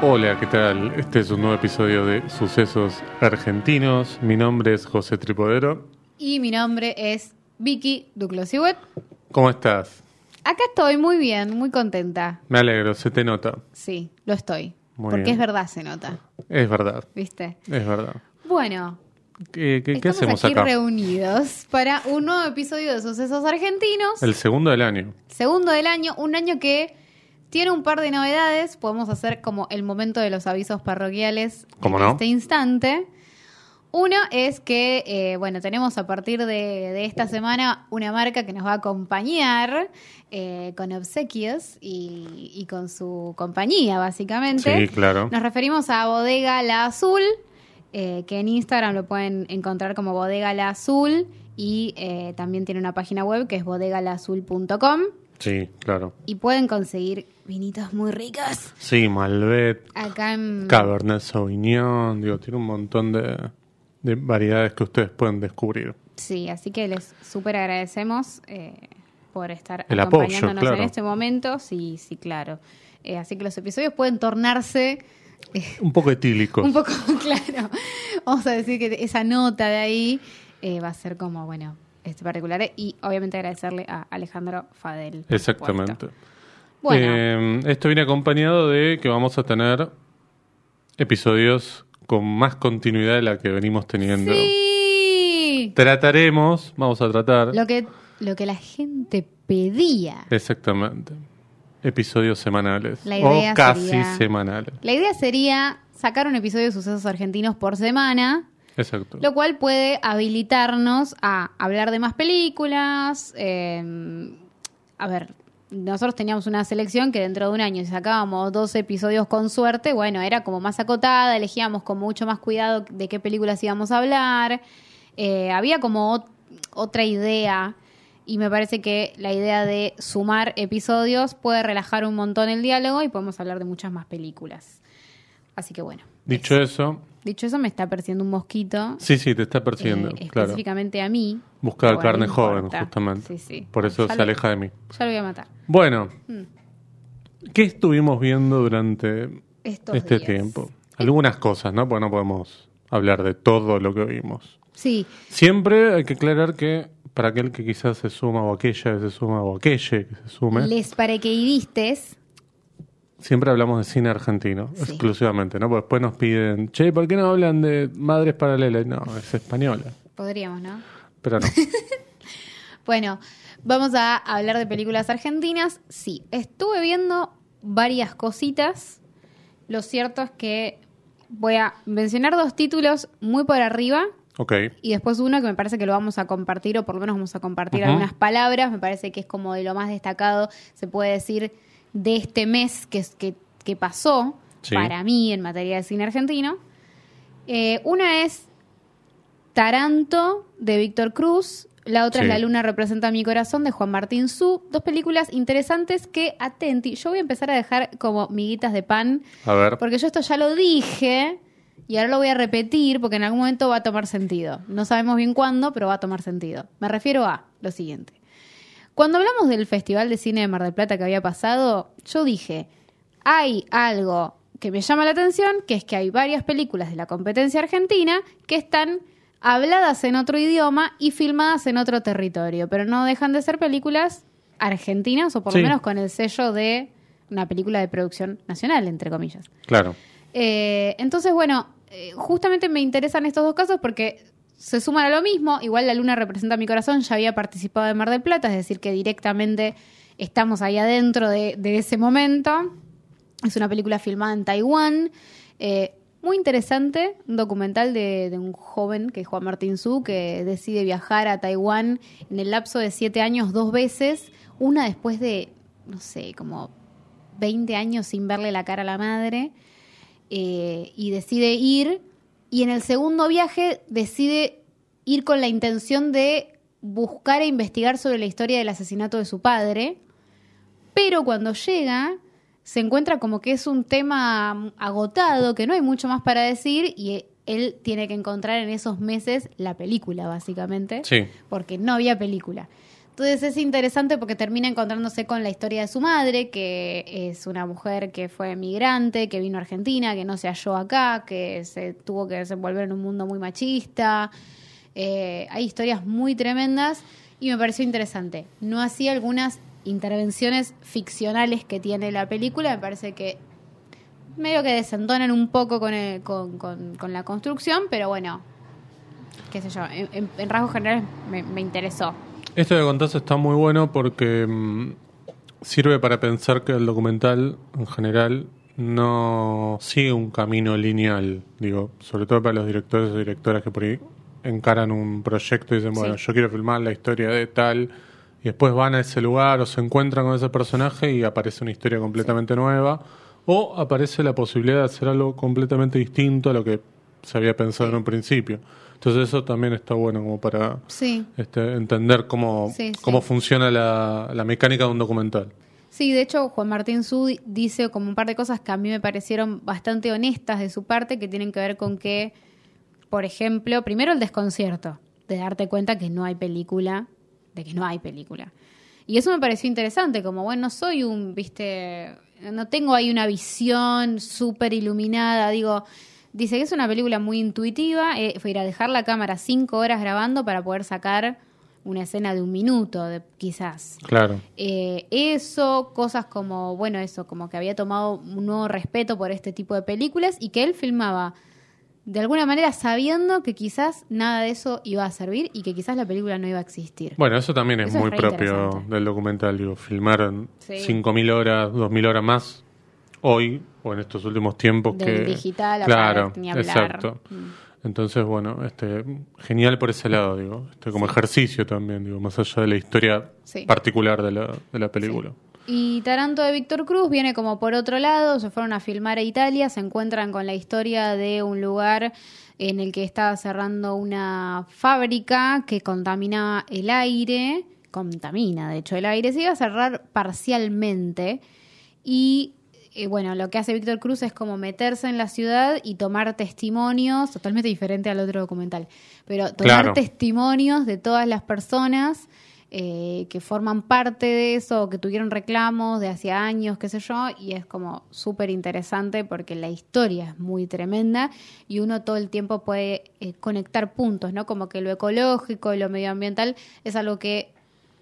Hola, ¿qué tal? Este es un nuevo episodio de Sucesos Argentinos. Mi nombre es José Tripodero. Y mi nombre es Vicky Duclos-Hewitt. ¿Cómo estás? Acá estoy muy bien, muy contenta. Me alegro, se te nota. Sí, lo estoy. Muy porque bien. es verdad, se nota. Es verdad, ¿Viste? es verdad. Bueno, ¿Qué, qué- qué estamos hacemos aquí acá? reunidos para un nuevo episodio de Sucesos Argentinos. El segundo del año. Segundo del año, un año que tiene un par de novedades. Podemos hacer como el momento de los avisos parroquiales ¿Cómo en no? este instante. Uno es que, eh, bueno, tenemos a partir de, de esta semana una marca que nos va a acompañar eh, con obsequios y, y con su compañía, básicamente. Sí, claro. Nos referimos a Bodega La Azul, eh, que en Instagram lo pueden encontrar como Bodega La Azul y también tiene una página web que es bodegalazul.com Sí, claro. y pueden conseguir vinitos muy ricos Sí, Malbec, acá en... Cabernet Sauvignon, digo, tiene un montón de, de variedades que ustedes pueden descubrir. Sí, así que les súper agradecemos eh, por estar El apoyo, acompañándonos claro. en este momento. Sí, sí, claro. Eh, así que los episodios pueden tornarse eh, Un poco etílicos. un poco, claro. Vamos a decir que esa nota de ahí eh, va a ser como, bueno, este particular. Y obviamente agradecerle a Alejandro Fadel. Exactamente. Bueno, Eh, esto viene acompañado de que vamos a tener episodios con más continuidad de la que venimos teniendo. sí. Trataremos, vamos a tratar. Lo que, lo que la gente pedía. Exactamente. Episodios semanales. La idea o casi sería- semanales. La idea sería sacar un episodio de sucesos argentinos por semana. Exacto. Lo cual puede habilitarnos a hablar de más películas. eh, a ver, nosotros teníamos una selección que dentro de un año, si sacábamos dos episodios con suerte, bueno, era como más acotada, elegíamos con mucho más cuidado de qué películas íbamos a hablar. Eh, había como ot- otra idea. Y me parece que la idea de sumar episodios puede relajar un montón el diálogo y podemos hablar de muchas más películas. Así que bueno. Dicho eso, Dicho eso, me está persiguiendo un mosquito. sí, sí, te está persiguiendo. Eh, claro. específicamente a mí. Buscar Bueno, carne joven, justamente. Sí, sí. Por eso Ya se lo- aleja de mí. Ya lo voy a matar. Bueno, Mm. ¿qué estuvimos viendo durante Estos este días. tiempo? Algunas cosas, ¿no? Porque no podemos hablar de todo lo que vimos. Sí, Siempre hay que aclarar que para aquel que quizás se suma o aquella que se suma o aquelle que se sume, les paracaidistes. Siempre hablamos de cine argentino, Sí. exclusivamente, ¿no? Porque después nos piden, che, ¿por qué no hablan de madres paralelas? No, es española, Podríamos, ¿no? pero no. Bueno, vamos a hablar de películas argentinas. Sí, estuve viendo varias cositas. Lo cierto es que voy a mencionar dos títulos muy por arriba ok, y después uno que me parece que lo vamos a compartir, o por lo menos vamos a compartir algunas palabras. Me parece que es como de lo más destacado, se puede decir, de este mes que, que, que pasó Sí. para mí en materia de cine argentino. Eh, una es Taranto de Víctor Cruz. La otra Sí. es La Luna representa mi corazón de Juan Martín Su. Dos películas interesantes que, atenti, yo voy a empezar a dejar como miguitas de pan a ver, porque yo esto ya lo dije y ahora lo voy a repetir porque en algún momento va a tomar sentido. No sabemos bien cuándo, pero va a tomar sentido. Me refiero a lo siguiente. Cuando hablamos del Festival de Cine de Mar del Plata que había pasado, yo dije, hay algo que me llama la atención, que es que hay varias películas de la competencia argentina que están habladas en otro idioma y filmadas en otro territorio, pero no dejan de ser películas argentinas o por Sí. lo menos con el sello de una película de producción nacional, entre comillas. claro. Eh, entonces, bueno, eh, justamente me interesan estos dos casos porque se suman a lo mismo. Igual La Luna representa mi corazón, ya había participado de Mar del Plata, es decir, que directamente estamos ahí adentro de, ese momento. Es una película filmada en Taiwán. eh, muy interesante, un documental de, de un joven que es Juan Martín Su, que decide viajar a Taiwán en el lapso de siete años dos veces, una después de, no sé, como 20 años sin verle la cara a la madre eh, y decide ir y en el segundo viaje decide ir con la intención de buscar e investigar sobre la historia del asesinato de su padre, pero cuando llega se encuentra como que es un tema agotado, que no hay mucho más para decir y él tiene que encontrar en esos meses la película, básicamente, Sí. porque no había película. Entonces es interesante porque termina encontrándose con la historia de su madre, que es una mujer que fue migrante, que vino a Argentina, que no se halló acá, que se tuvo que desenvolver en un mundo muy machista. Eh, hay historias muy tremendas y me pareció interesante. No así algunas intervenciones ficcionales que tiene la película, me parece que medio que desentonan un poco con, el- con, con- con la construcción, pero bueno, qué sé yo, en, rasgos generales me interesó. Esto que contás está muy bueno porque mm, sirve para pensar que el documental en general no sigue un camino lineal, digo, sobre todo para los directores o directoras que por ahí encaran un proyecto y dicen, bueno, Sí. yo quiero filmar la historia de tal, y después van a ese lugar o se encuentran con ese personaje y aparece una historia completamente nueva, o aparece la posibilidad de hacer algo completamente distinto a lo que se había pensado en un principio. Entonces eso también está bueno como para Sí. este, entender cómo, Sí, cómo funciona la, la mecánica de un documental. Sí, de hecho, Juan Martín Su di- dice como un par de cosas que a mí me parecieron bastante honestas de su parte, que tienen que ver con que, por ejemplo, primero el desconcierto, de darte cuenta que no hay película, de que no hay película. Y eso me pareció interesante, como, bueno, no soy un, viste, no tengo ahí una visión súper iluminada, digo, dice que es una película muy intuitiva, eh, fue ir a dejar la cámara cinco horas grabando para poder sacar una escena de un minuto, de, quizás. Claro. Eh, eso, cosas como, bueno, eso, como que había tomado un nuevo respeto por este tipo de películas y que él filmaba de alguna manera sabiendo que quizás nada de eso iba a servir y que quizás la película no iba a existir. Bueno, eso también es Eso muy propio del documental. Digo, filmaron Sí. 5.000 horas, 2.000 horas más hoy o en estos últimos tiempos Del que... digital claro, ni hablar. exacto. Entonces, bueno, este genial por ese lado, digo. Este, como ejercicio también, digo, más allá de la historia Sí. particular de la, de la película. Y Taranto de Víctor Cruz viene como por otro lado, se fueron a filmar a Italia, se encuentran con la historia de un lugar en el que estaba cerrando una fábrica que contaminaba el aire, contamina de hecho el aire, se iba a cerrar parcialmente y eh, bueno, lo que hace Víctor Cruz es como meterse en la ciudad y tomar testimonios, totalmente diferente al otro documental, pero tomar Claro. testimonios de todas las personas eh, que forman parte de eso, o que tuvieron reclamos de hace años, qué sé yo, y es como súper interesante porque la historia es muy tremenda y uno todo el tiempo puede eh, conectar puntos, ¿no? Como que lo ecológico y lo medioambiental es algo que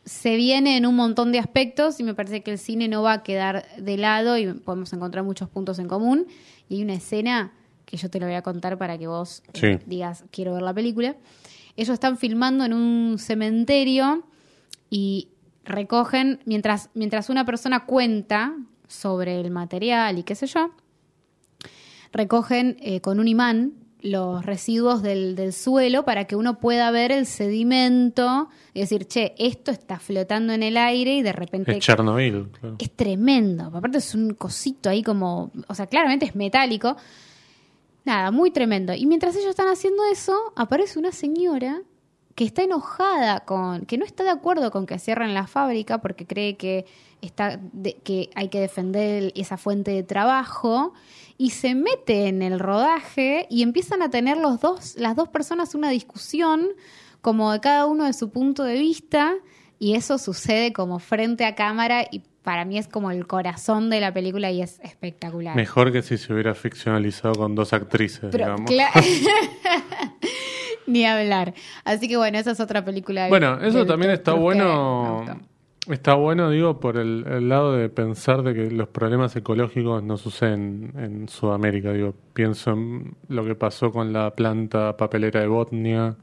se viene en un montón de aspectos y me parece que el cine no va a quedar de lado y podemos encontrar muchos puntos en común. Y hay una escena que yo te lo voy a contar para que vos eh, digas, quiero ver la película. Ellos están filmando en un cementerio y recogen, mientras, mientras una persona cuenta sobre el material y qué sé yo, recogen eh, con un imán los residuos del, del suelo para que uno pueda ver el sedimento y decir, che, esto está flotando en el aire y de repente Es Chernobyl, claro. es tremendo. Aparte es un cosito ahí como, o sea, claramente es metálico. Nada, muy tremendo. Y mientras ellos están haciendo eso, aparece una señora que está enojada con, que no está de acuerdo con que cierren la fábrica porque cree que está, de- que hay que defender esa fuente de trabajo y se mete en el rodaje y empiezan a tener los dos, las dos personas una discusión como de cada uno de su punto de vista y eso sucede como frente a cámara y para mí es como el corazón de la película y es espectacular. Mejor que si se hubiera ficcionalizado con dos actrices, Pero, digamos. Ni hablar. Así que bueno, esa es otra película. Bueno, eso del también está bueno. Está bueno, digo, por el, el lado de pensar de que los problemas ecológicos no suceden en Sudamérica. Digo, pienso en lo que pasó con la planta papelera de Botnia.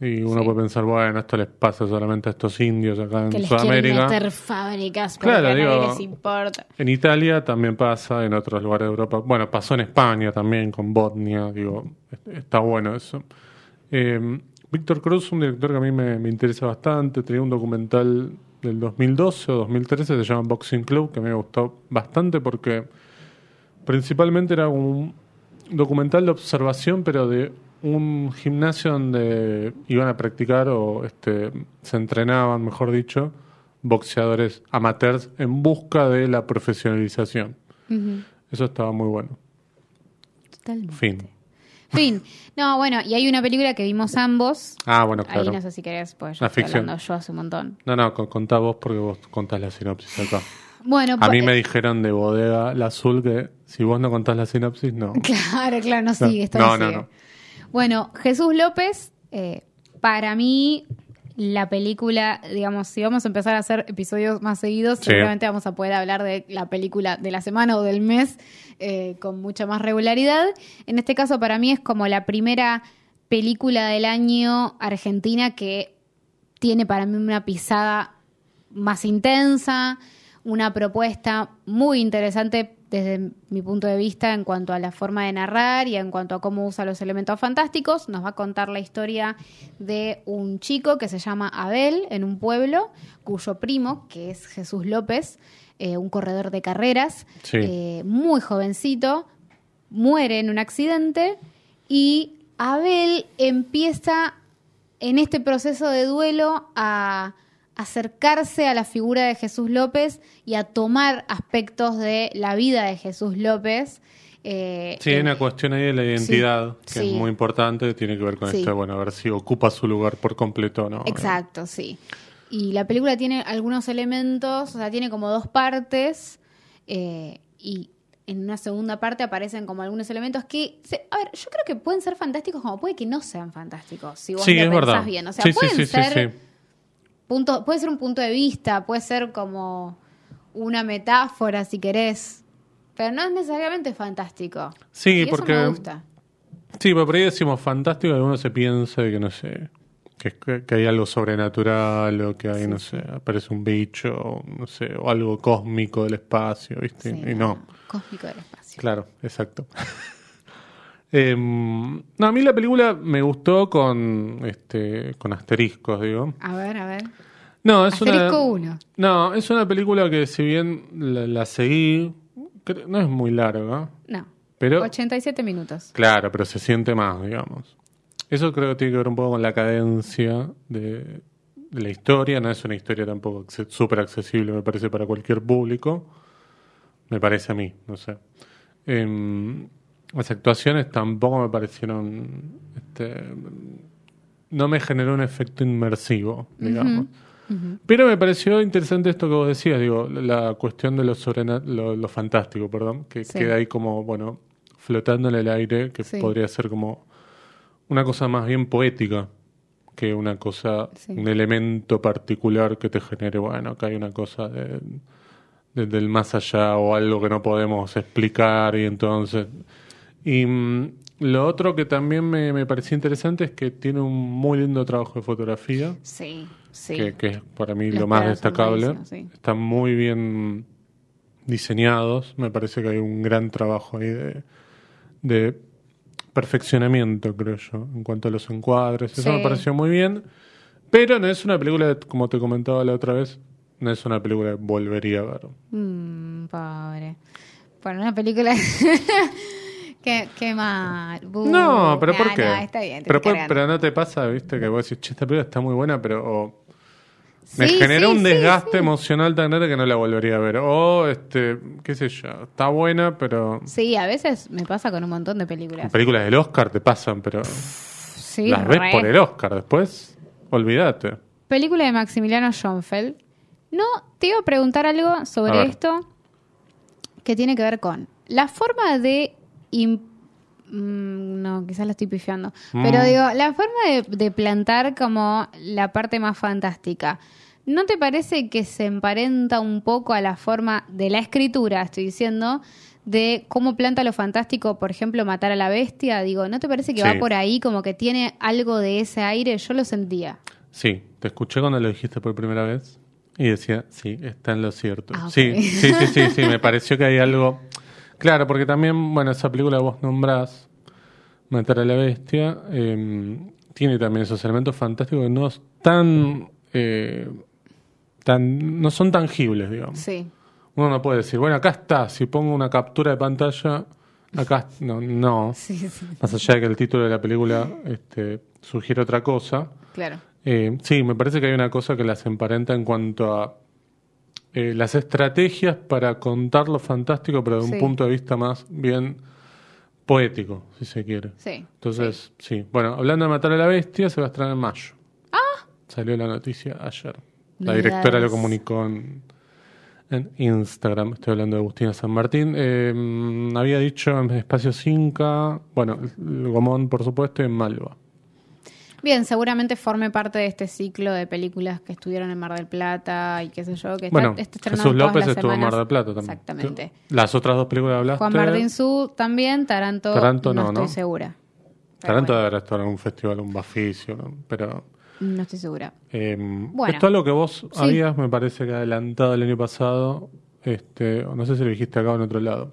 Y uno Sí. puede pensar, bueno, esto les pasa solamente a estos indios acá en Que les quieren Sudamérica. meter fábricas Claro, digo- les importa. En Italia también pasa, en otros lugares de Europa. Bueno, pasó en España también, con Botnia. Digo, est- está bueno eso. Eh, Víctor Cruz, un director que a mí me, me interesa bastante. Tenía un documental del 2012 o 2013, se llama Boxing Club, que me gustó bastante porque principalmente era un documental de observación, pero de un gimnasio donde iban a practicar o este, se entrenaban, mejor dicho, boxeadores amateurs en busca de la profesionalización. Eso estaba muy bueno. Totalmente. Fin. Fin. No, bueno, y hay una película que vimos ambos. Ah, bueno, Ahí claro. no sé si querés, pues yo La estoy ficción. hablando yo hace un montón. No, no, con- contá vos porque vos contás la sinopsis acá. Bueno, A mí pues- me dijeron de bodega la azul que si vos no contás la sinopsis, no. Claro, claro, no sigue, esto No, no, no, sigue. no. Bueno, Jesús López, eh, para mí, la película, digamos, si vamos a empezar a hacer episodios más seguidos, Sí. seguramente vamos a poder hablar de la película de la semana o del mes eh, con mucha más regularidad. En este caso, para mí es como la primera película del año argentina que tiene para mí una pisada más intensa, una propuesta muy interesante desde mi punto de vista en cuanto a la forma de narrar y en cuanto a cómo usa los elementos fantásticos. Nos va a contar la historia de un chico que se llama Abel en un pueblo cuyo primo, que es Jesús López, eh, un corredor de carreras, Sí. eh, muy jovencito, muere en un accidente y Abel empieza en este proceso de duelo a acercarse a la figura de Jesús López y a tomar aspectos de la vida de Jesús López. eh, Sí, hay una cuestión ahí de la identidad que sí. es muy importante, tiene que ver con Sí. esto, bueno, a ver si ocupa su lugar por completo o no. Exacto, sí. Y la película tiene algunos elementos, o sea, tiene como dos partes eh, y en una segunda parte aparecen como algunos elementos que, se- a ver, yo creo que pueden ser fantásticos como puede que no sean fantásticos, si vos Sí, lo es pensás verdad. bien. O sea, sí, sí, pueden ser sí. Punto, puede ser un punto de vista, puede ser como una metáfora si querés, pero no es necesariamente fantástico. Sí, y eso porque- me gusta. Sí, pero por ahí decimos fantástico y alguno se piensa que no sé, que, que- hay algo sobrenatural o que hay, no sé, aparece un bicho, o, no sé, o algo cósmico del espacio, ¿viste? Sí, y no. Cósmico del espacio. Claro, exacto. Em, no, a mí la película me gustó con este con asteriscos, digo. A ver, a ver. No, es Asterisco una uno. No, es una película que si bien la, la seguí, no es muy larga, No. pero 87 minutos. claro, pero se siente más, digamos. Eso creo que tiene que ver un poco con la cadencia de, de la historia, no es una historia tampoco súper accesible, me parece, para cualquier público. Me parece a mí, no sé. Em, las actuaciones tampoco me parecieron. Este, no me generó un efecto inmersivo, digamos. Pero me pareció interesante esto que vos decías, digo, la cuestión de lo, lo, lo fantástico, perdón, que Sí. queda ahí como, bueno, flotando en el aire, que Sí. podría ser como una cosa más bien poética que una cosa, Sí. un elemento particular que te genere, bueno, acá hay una cosa de, de- del más allá o algo que no podemos explicar y entonces... Y mm, lo otro que también me, me pareció interesante es que tiene un muy lindo trabajo de fotografía, Sí, sí. que, que es para mí Los lo más destacable. sí. Están muy bien diseñados, me parece que hay un gran trabajo ahí de, de perfeccionamiento, creo yo, en cuanto a los encuadres. Eso Sí. me pareció muy bien, pero no es una película, como te comentaba la otra vez, no es una película que volvería a ver. Mm, pobre. Bueno, una película. qué, qué mal. No, pero Nah, ¿por qué? está bien. te pero, estoy pues- cargando. pero no te pasa, viste, que vos decís, che, esta película está muy buena, pero me Sí, generó sí, un desgaste sí. emocional tan grande que no la volvería a ver. O, este, qué sé yo, está buena, pero Sí, a veces me pasa con un montón de películas. películas del Oscar te pasan, pero Sí, las ves re. por el Oscar después, olvídate. Película de Maximiliano Schoenfeld. No, te iba a preguntar algo sobre esto que tiene que ver con la forma de... mm, no, quizás la estoy pifiando. Pero Mm. digo, la forma de, de plantar como la parte más fantástica. ¿No te parece que se emparenta un poco a la forma de la escritura, estoy diciendo, de cómo planta lo fantástico, por ejemplo, matar a la bestia? Digo, ¿no te parece que Sí. va por ahí como que tiene algo de ese aire? Yo lo sentía. Sí, te escuché cuando lo dijiste por primera vez y decía, sí, está en lo cierto. Ah. Sí, sí, sí, sí, sí, me pareció que hay algo... Claro, porque también, bueno, esa película que vos nombrás, Matar a la Bestia, eh, tiene también esos elementos fantásticos que no están... eh, tan, no son tangibles, digamos. Sí. Uno no puede decir, bueno, acá está, si pongo una captura de pantalla, acá no, no. Sí, sí, Más allá de que el título de la película este, sugiere otra cosa. claro. Eh, sí, me parece que hay una cosa que las emparenta en cuanto a eh, las estrategias para contar lo fantástico, pero de un Sí. punto de vista más bien poético, si se quiere. Sí. Entonces, sí. Bueno, hablando de matar a la bestia, se va a estrenar en mayo. Ah. Salió la noticia ayer. La directora lo comunicó en, en Instagram. Estoy hablando de Agustina San Martín. Eh, había dicho en Espacio 5, bueno, Gomón, por supuesto, y en Malva. Bien, seguramente forme parte de este ciclo de películas que estuvieron en Mar del Plata y qué sé yo, que está, Bueno, está estrenando Jesús López estuvo en Mar del Plata también. Exactamente. Las otras dos películas hablaste. Juan Martín Su también, Taranto, Taranto no, no, estoy ¿no? segura. Taranto bueno, debe estar en un festival, un baficio, ¿no? pero... no estoy segura. Eh, Bueno. Esto es lo que vos Sí. habías, me parece que adelantado el año pasado. Este, no sé si lo dijiste acá o en otro lado.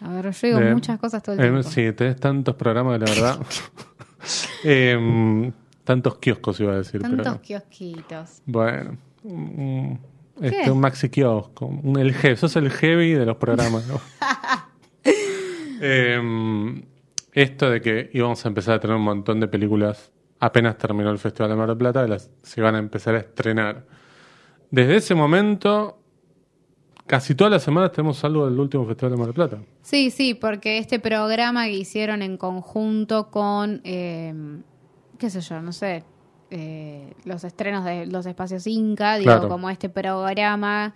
A ver, yo digo De- muchas cosas todo el eh, tiempo. sí, tenés tantos programas que la verdad. Em, tantos kioscos iba a decir, Tantos pero. kiosquitos. Bueno. un- este, un maxi kiosco. Un, el heavy, sos el heavy de los programas, ¿no? Em, esto de que íbamos a empezar a tener un montón de películas apenas terminó el Festival de Mar del Plata, las se iban a empezar a estrenar. Desde ese momento, casi todas las semanas tenemos algo del último Festival de Mar del Plata. Sí, sí, porque este programa que hicieron en conjunto con, eh, qué sé yo, no sé, eh, los estrenos de los espacios Inca, digo, Claro. como este programa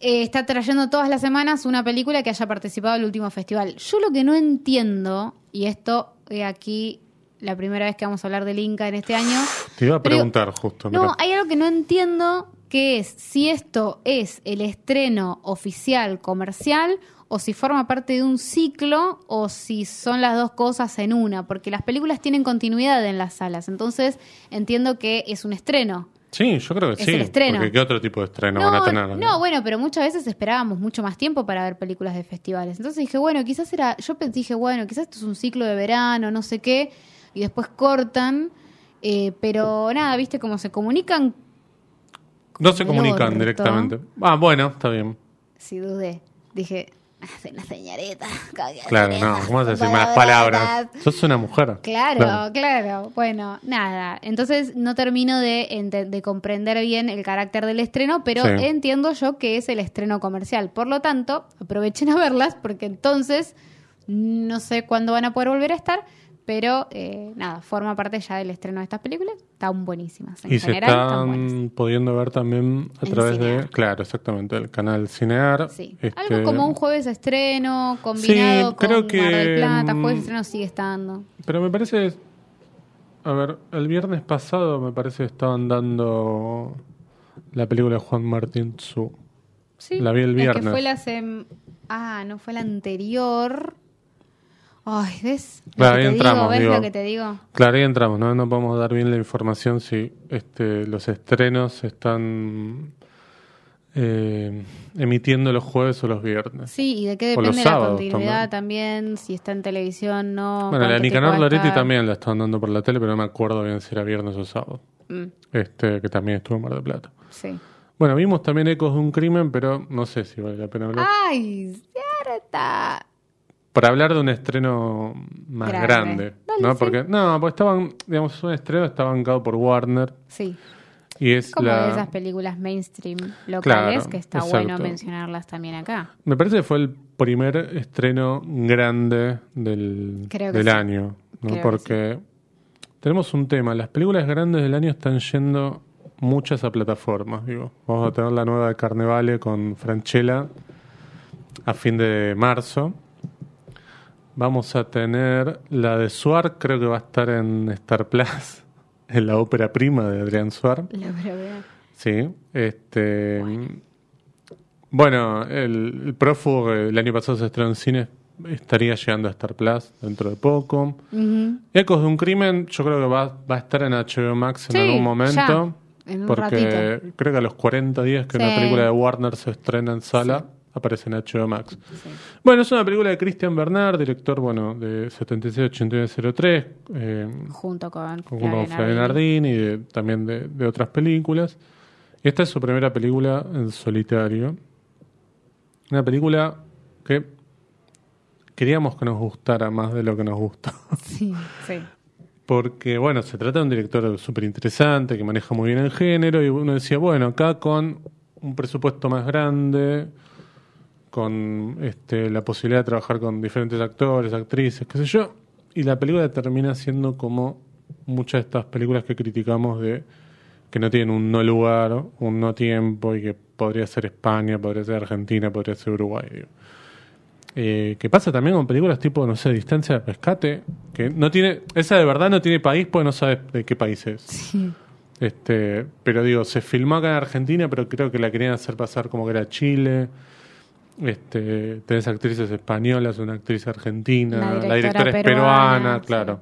eh, está trayendo todas las semanas una película que haya participado del último festival. Yo lo que no entiendo, y esto he aquí la primera vez que vamos a hablar del Inca en este año, Te iba a preguntar justo. no, hay algo que no entiendo, que es si esto es el estreno oficial comercial o si forma parte de un ciclo o si son las dos cosas en una, porque las películas tienen continuidad en las salas, entonces entiendo que es un estreno. Sí, yo creo que Es sí. el estreno. Porque ¿qué otro tipo de estreno No, van a tener? no, bueno, pero muchas veces esperábamos mucho más tiempo para ver películas de festivales. Entonces dije, bueno, quizás era, yo pensé, dije, bueno, quizás esto es un ciclo de verano, no sé qué, y después cortan, eh, pero nada, viste cómo se comunican, No se comunican orto. directamente. Ah, bueno, está bien. Sí, dudé. Dije, hace una señorita. Claro, no. ¿Cómo vas a decir malas palabras? Sos una mujer. Claro, claro, Bueno, nada. Entonces no termino de, de comprender bien el carácter del estreno, pero Sí. entiendo yo que es el estreno comercial. Por lo tanto, aprovechen a verlas porque entonces no sé cuándo van a poder volver a estar, pero eh, nada, forma parte ya del estreno de estas películas. Están buenísimas. En Y se general están buenas. están pudiendo ver también a En través de, claro, exactamente, el canal Cinear. Sí. Este, Algo como un jueves de estreno combinado Sí, creo con que, Mar del Plata. mm, Jueves de estreno sigue estando. Pero me parece, a ver, el viernes pasado me parece que estaban dando la película de Juan Martín Tzu. Sí, La vi el es que viernes. fue la sem- Ah, no fue la anterior. Ay, ¿ves? Claro, que ahí te entramos, digo, ¿ves digo. lo que te digo? Claro, ahí entramos, ¿no? No podemos dar bien la información si este, los estrenos están eh, emitiendo los jueves o los viernes. Sí, y de qué depende la continuidad también. si está en televisión, no. bueno, la Nicanor Loretti también la estaban dando por la tele, pero no me acuerdo bien si era viernes o sábado. Mm, Este, que también estuvo en Mar del Plata. sí. Bueno, vimos también Ecos de un crimen, pero no sé si vale la pena hablar. Ay, cierta. Para hablar de un estreno más Grande. grande, Dale, ¿no? sí. Porque, no, porque estaban, digamos, un estreno está bancado por Warner Sí. y es Como la... de esas películas mainstream locales Claro, que está exacto. bueno mencionarlas también acá. Me parece que fue el primer estreno grande del, Creo que del sí. año, ¿no? Porque tenemos un tema, las películas grandes del año están yendo muchas a plataformas, digo. Vamos a tener la nueva de Carnevale con Franchella a fin de marzo. Vamos a tener la de Suar, creo que va a estar en Star Plus, en la ópera prima de Adrián Suar. La verdad. Sí, este. Bueno, el, el prófugo que el año pasado se estrenó en cine estaría llegando a Star Plus dentro de poco. Ecos de un crimen, yo creo que va, va a estar en HBO Max en Sí, algún momento. ya, en un porque ratito. creo que a los 40 días que una película de Warner se estrena en sala, aparece en HBO Max. Bueno, es una película de Christian Bernard, director bueno de 76-8903. Eh, Junto con, con. Nardini y de- también de, de otras películas. Y esta es su primera película en solitario. Una película que queríamos que nos gustara más de lo que nos gustó. Sí, sí. Porque, bueno, se trata de un director súper interesante, que maneja muy bien el género, y uno decía, bueno, acá con un presupuesto más grande, con este, la posibilidad de trabajar con diferentes actores, actrices, qué sé yo. Y la película termina siendo como muchas de estas películas que criticamos de que no tienen un no lugar, un no tiempo y que podría ser España, podría ser Argentina, podría ser Uruguay. digo. Eh, que pasa también con películas tipo, no sé, Distancia de Rescate, que no tiene, esa de verdad no tiene país porque no sabes de qué país es. Sí. Este, pero digo, se filmó acá en Argentina, pero creo que la querían hacer pasar como que era Chile. Este, tenés actrices españolas, una actriz argentina, La la directora es peruana, peruana, sí. claro.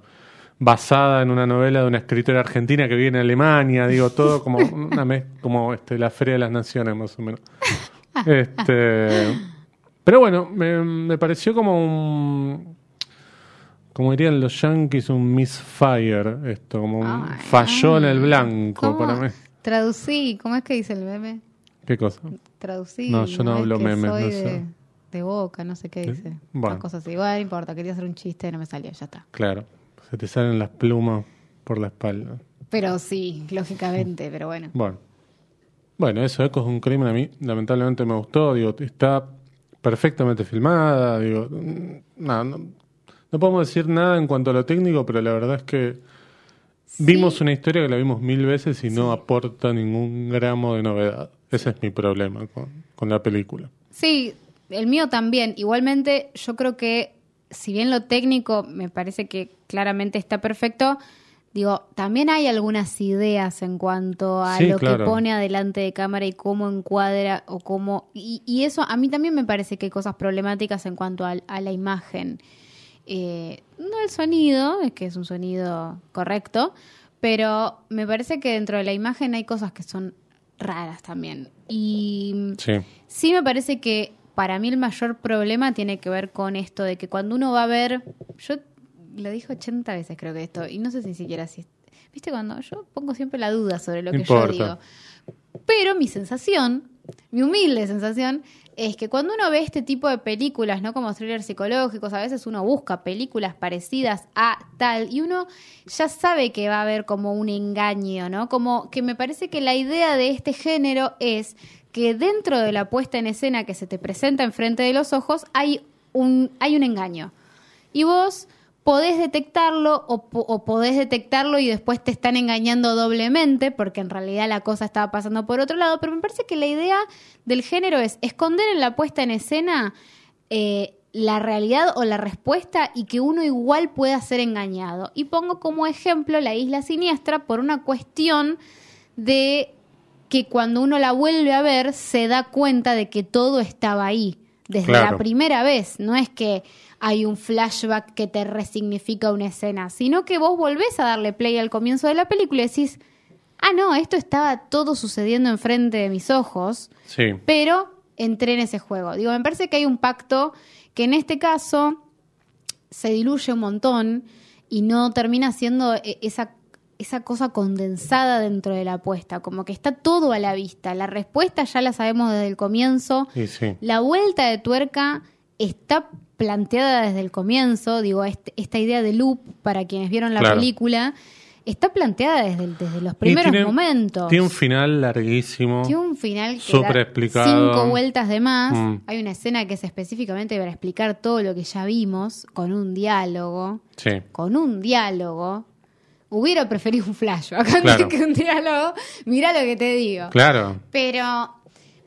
Basada en una novela de una escritora argentina que vive en Alemania, digo, todo como una mez- como este, la Feria de las Naciones, más o menos. Este, pero bueno, me, me pareció como un como dirían los yankees, un misfire, esto, como un Ay, falló en el blanco ¿Cómo? para mí. Traducí, ¿cómo es que dice el meme? ¿Qué cosa? Traducí. No, yo no es hablo memes, soy no de, sé. de boca, no sé qué dice. Bueno. Una cosa así. Igual no importa, quería hacer un chiste, no me salió, ya está. Claro, se te salen las plumas por la espalda. Pero sí, lógicamente, pero bueno. Bueno, bueno, eso, Ecos de un crimen a mí lamentablemente me gustó, digo, está perfectamente filmada, digo, mm, no, no, no podemos decir nada en cuanto a lo técnico, pero la verdad es que vimos una historia que la vimos mil veces y no aporta ningún gramo de novedad. Ese es mi problema con, con la película. Sí, el mío también. Igualmente, yo creo que si bien lo técnico me parece que claramente está perfecto, digo, también hay algunas ideas en cuanto a Sí, lo claro. que pone adelante de cámara y cómo encuadra o cómo... Y, y eso a mí también me parece que hay cosas problemáticas en cuanto al- a, la imagen. Eh, no el sonido, es que es un sonido correcto, pero me parece que dentro de la imagen hay cosas que son raras también. Y Sí, Sí me parece que para mí el mayor problema tiene que ver con esto de que cuando uno va a ver, yo lo dije 80 veces creo que esto, y no sé si siquiera si... ¿Viste cuando yo pongo siempre la duda sobre lo que yo digo? Pero mi sensación, mi humilde sensación, es que cuando uno ve este tipo de películas, ¿no? Como thrillers psicológicos, a veces uno busca películas parecidas a tal y uno ya sabe que va a haber como un engaño, ¿no? Como que me parece que la idea de este género es que dentro de la puesta en escena que se te presenta enfrente de los ojos hay un, hay un engaño. Y vos podés detectarlo o, po- o podés detectarlo y después te están engañando doblemente porque en realidad la cosa estaba pasando por otro lado, pero me parece que la idea del género es esconder en la puesta en escena eh, la realidad o la respuesta y que uno igual pueda ser engañado. Y pongo como ejemplo la isla siniestra por una cuestión de que cuando uno la vuelve a ver se da cuenta de que todo estaba ahí desde Claro. la primera vez. No es que hay un flashback que te resignifica una escena, sino que vos volvés a darle play al comienzo de la película y decís, ah, no, esto estaba todo sucediendo enfrente de mis ojos, sí. pero entré en ese juego. Digo, me parece que hay un pacto que en este caso se diluye un montón y no termina siendo eh, esa, esa cosa condensada dentro de la apuesta, como que está todo a la vista. La respuesta ya la sabemos desde el comienzo. Y sí. La vuelta de tuerca está planteada desde el comienzo, digo, este- esta idea de loop, para quienes vieron la Claro. película, está planteada desde, los primeros tiene- momentos. Tiene un final larguísimo. Tiene un final que Súper da explicado. cinco vueltas de más. Mm. Hay una escena que es específicamente para explicar todo lo que ya vimos, con un diálogo. Sí. Con un diálogo. Hubiera preferido un flash acá Claro. que un diálogo. Mirá lo que te digo. Claro. Pero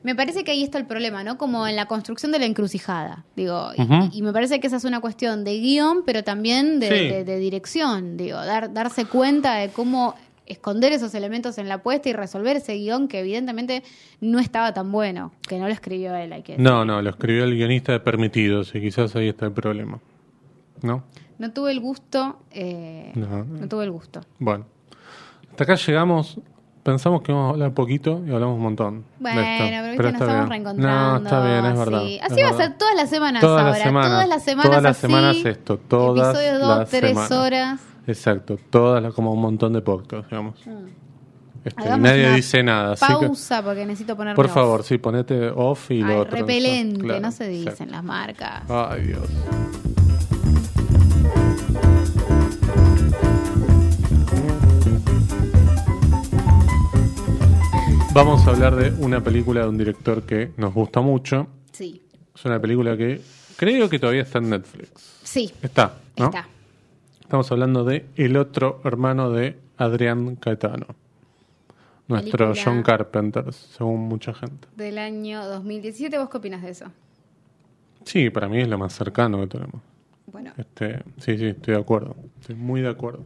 me parece que ahí está el problema, ¿no? Como en la construcción de la encrucijada. Digo, y- me parece que esa es una cuestión de guion, pero también de, Sí. de- de dirección. Digo, dar, darse cuenta de cómo esconder esos elementos en la puesta y resolver ese guion que evidentemente no estaba tan bueno, que no lo escribió él, hay que decir. No, no, lo escribió el guionista de Permitidos y quizás ahí está el problema. ¿No? No tuve el gusto, eh, No. no tuve el gusto. Bueno. Hasta acá llegamos. Pensamos que íbamos a hablar poquito y hablamos un montón. de Bueno, esto. pero viste, nos está estamos bien. reencontrando. No, está bien, es verdad. así. es va a ser todas las semanas Todas ahora. las semanas. Todas las semanas Todas las semanas esto. Todas Episodios dos, las tres semanas. horas. Exacto. Todas las, como un montón de podcasts, digamos. Este, y Mm. Hagamos nadie dice nada. así que, Pausa porque necesito ponerme por off. favor, sí, ponete off y lo otro. repelente, Claro, no se dicen las marcas. Ay, Dios. Vamos a hablar de una película de un director que nos gusta mucho, Sí. Es una película que creo que todavía está en Netflix. Sí, Está, ¿no? está. Estamos hablando de El otro hermano de Adrián Caetano. Nuestro Película- John Carpenter, según mucha gente. Del año 2017, ¿vos qué opinas de eso? Sí, para mí es lo más cercano que tenemos. Bueno, Este, sí, sí, estoy de acuerdo. Estoy muy de acuerdo.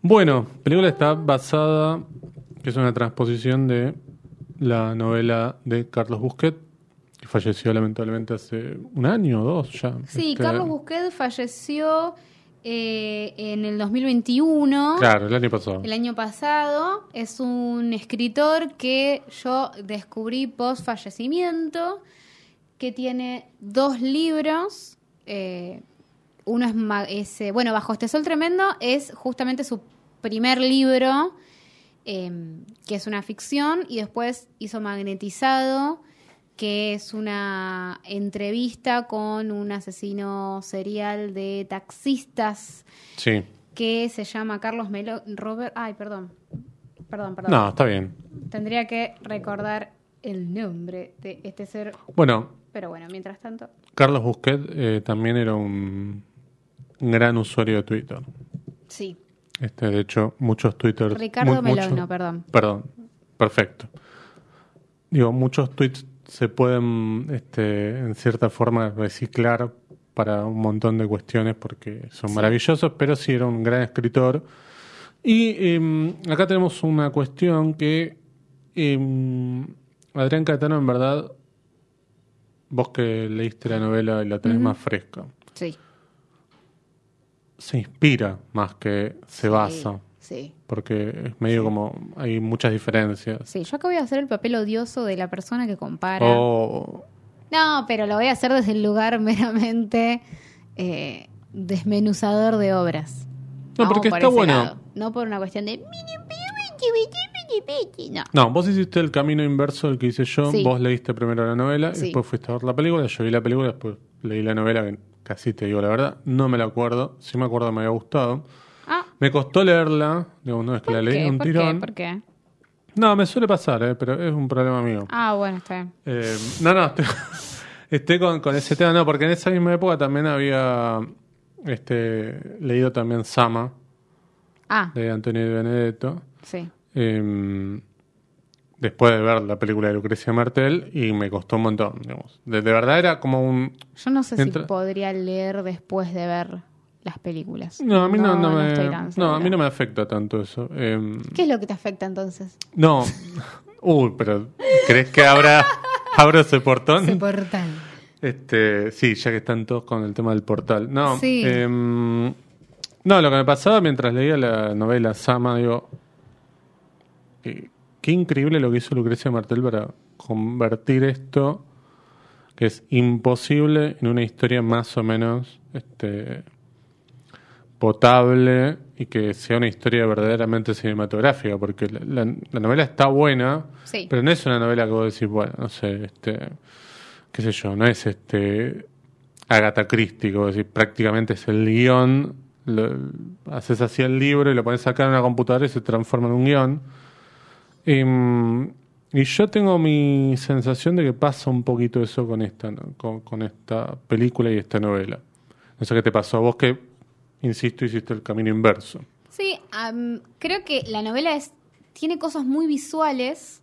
Bueno, la película está basada, que es una transposición de la novela de Carlos Busquet, que falleció lamentablemente hace un año o dos ya. sí, Este, Carlos Busquets falleció eh, en el 2021. Claro, el año pasado. El año pasado es un escritor que yo descubrí post fallecimiento, que tiene dos libros. eh, uno es, ma- es, bueno, Bajo este sol tremendo es justamente su primer libro, eh, que es una ficción, y después hizo Magnetizado, que es una entrevista con un asesino serial de taxistas Sí. que se llama Carlos Melo Robert ay perdón perdón perdón No, está bien. tendría que recordar el nombre de este ser Bueno, pero bueno mientras tanto Carlos Busquet eh, también era un gran usuario de Twitter. sí Este, de hecho, muchos Twitter. Ricardo mu- Melón muchos- no perdón Perdón, perfecto. Digo, muchos tweets se pueden, este, en cierta forma, reciclar para un montón de cuestiones porque son Sí. maravillosos, pero sí era un gran escritor. Y em, acá tenemos una cuestión que em, Adrián Catano, en verdad, vos que leíste la novela y la tenés más fresca, sí se inspira más que se basa, sí porque es medio como hay muchas diferencias. sí yo acá voy a hacer el papel odioso de la persona que compara O no pero lo voy a hacer desde el lugar meramente eh, desmenuzador de obras No, Vamos porque por está bueno. lado. no por una cuestión de no No, vos hiciste el camino inverso del que hice yo. Sí. Vos leíste primero la novela, y Sí. después fuiste a ver la película. Yo vi la película, después leí la novela, que casi te digo la verdad. No me la acuerdo. Sí me acuerdo que me había gustado. ah Me costó leerla. Digamos, no es que ¿por la leí qué? un ¿Por tirón. qué? ¿Por qué? No, me suele pasar, eh, pero es un problema mío. Ah, bueno, está bien. Eh, no, no, estoy, estoy con, con ese tema. No, porque en esa misma época también había este, leído también Sama, Ah, de Antonio de Benedetto. sí. Eh, después de ver la película de Lucrecia Martel y me costó un montón. Digamos. De, de verdad era como un... Yo no sé Entra- si podría leer después de ver las películas. No, a mí no, no, me, estoy tan no, a mí no me afecta tanto eso. Eh, ¿Qué es lo que te afecta entonces? no, uy, pero ¿crees que abra, abro ese portón? Ese portal. Este, sí, ya que están todos con el tema del portal. No, Sí. em, no, lo que me pasaba mientras leía la novela Sama, digo, eh, qué increíble lo que hizo Lucrecia Martel para convertir esto, que es imposible, en una historia más o menos este, potable y que sea una historia verdaderamente cinematográfica, porque la, la- la novela está buena, Sí. pero no es una novela que vos decís, bueno, no sé, este, qué sé yo, no es este Agatha Christie, que vos decís, prácticamente es el guion, lo- haces así el libro y lo pones acá en una computadora y se transforma en un guion. Em, y yo tengo mi sensación de que pasa un poquito eso con esta, ¿no? con, con esta película y esta novela. No sé qué te pasó a vos que, insisto, hiciste el camino inverso. Sí, am, creo que la novela es tiene cosas muy visuales.